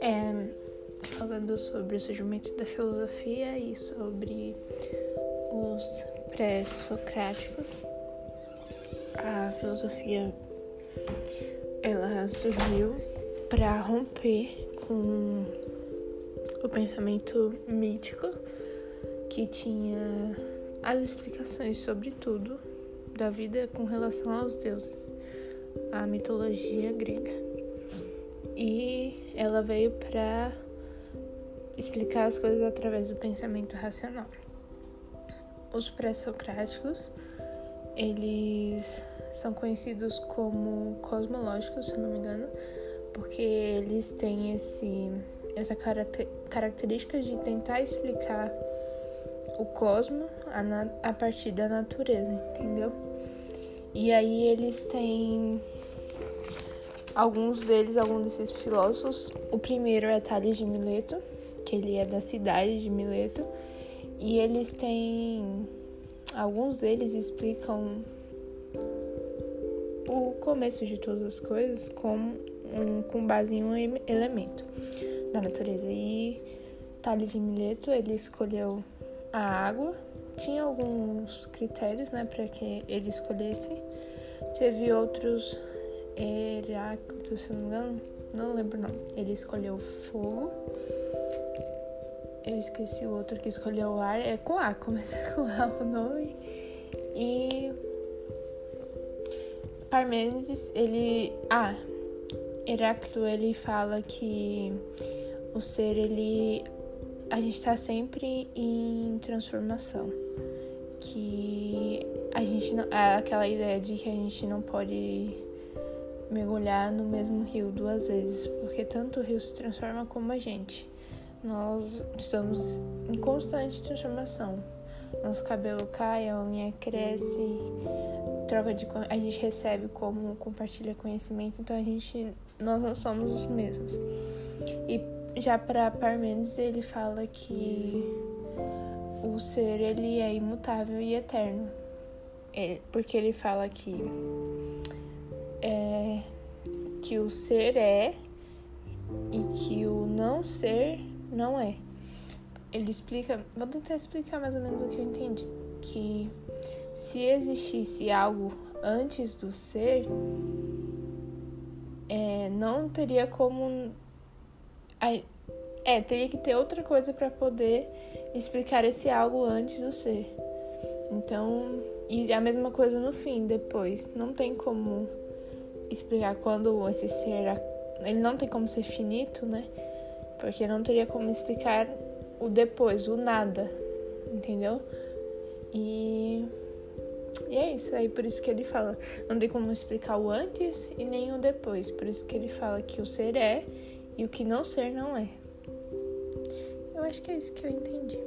É, falando sobre o surgimento da filosofia e sobre os pré-socráticos, a filosofia ela surgiu para romper com o pensamento mítico que tinha as explicações sobre tudo da vida com relação aos deuses, a mitologia grega. E ela veio para explicar as coisas através do pensamento racional. Os pré-socráticos, eles são conhecidos como cosmológicos, se não me engano, porque eles têm esse, essa característica de tentar explicar o cosmo a, a partir da natureza, entendeu? E aí eles têm alguns deles, alguns desses filósofos. O primeiro é Tales de Mileto, que ele é da cidade de Mileto, e eles têm alguns deles explicam o começo de todas as coisas com, um, com base em um elemento da natureza. E Tales de Mileto, ele escolheu a água. Tinha alguns critérios, né, para que ele escolhesse. Teve outros Heráclito, se não me engano, não lembro não. Ele escolheu fogo. Eu esqueci o outro que escolheu o ar. É com A, começa com A o nome. E Parmênides, ele. Ah, Heráclito, ele fala que o ser, ele. A gente está sempre em transformação. Que a gente não. É aquela ideia de que a gente não pode mergulhar no mesmo rio duas vezes, porque tanto o rio se transforma como a gente. Nós estamos em constante transformação. Nosso cabelo cai, a unha cresce, troca de a gente recebe como compartilha conhecimento, então a gente nós não somos os mesmos. E já para Parmênides ele fala que o ser ele é imutável e eterno. É, porque ele fala que é, que o ser é e que o não ser não é. Ele explica, vou tentar explicar mais ou menos o que eu entendi, que se existisse algo antes do ser, é, não teria como. É, teria que ter outra coisa para poder explicar esse algo antes do ser. Então, e a mesma coisa no fim, depois. Não tem como explicar quando esse ser. Ele não tem como ser finito, né? Porque não teria como explicar o depois, o nada. Entendeu? E e é isso, aí por isso que ele fala, não tem como explicar o antes e nem o depois. Por isso que ele fala que o ser é e o que não ser não é. Eu acho que é isso que eu entendi.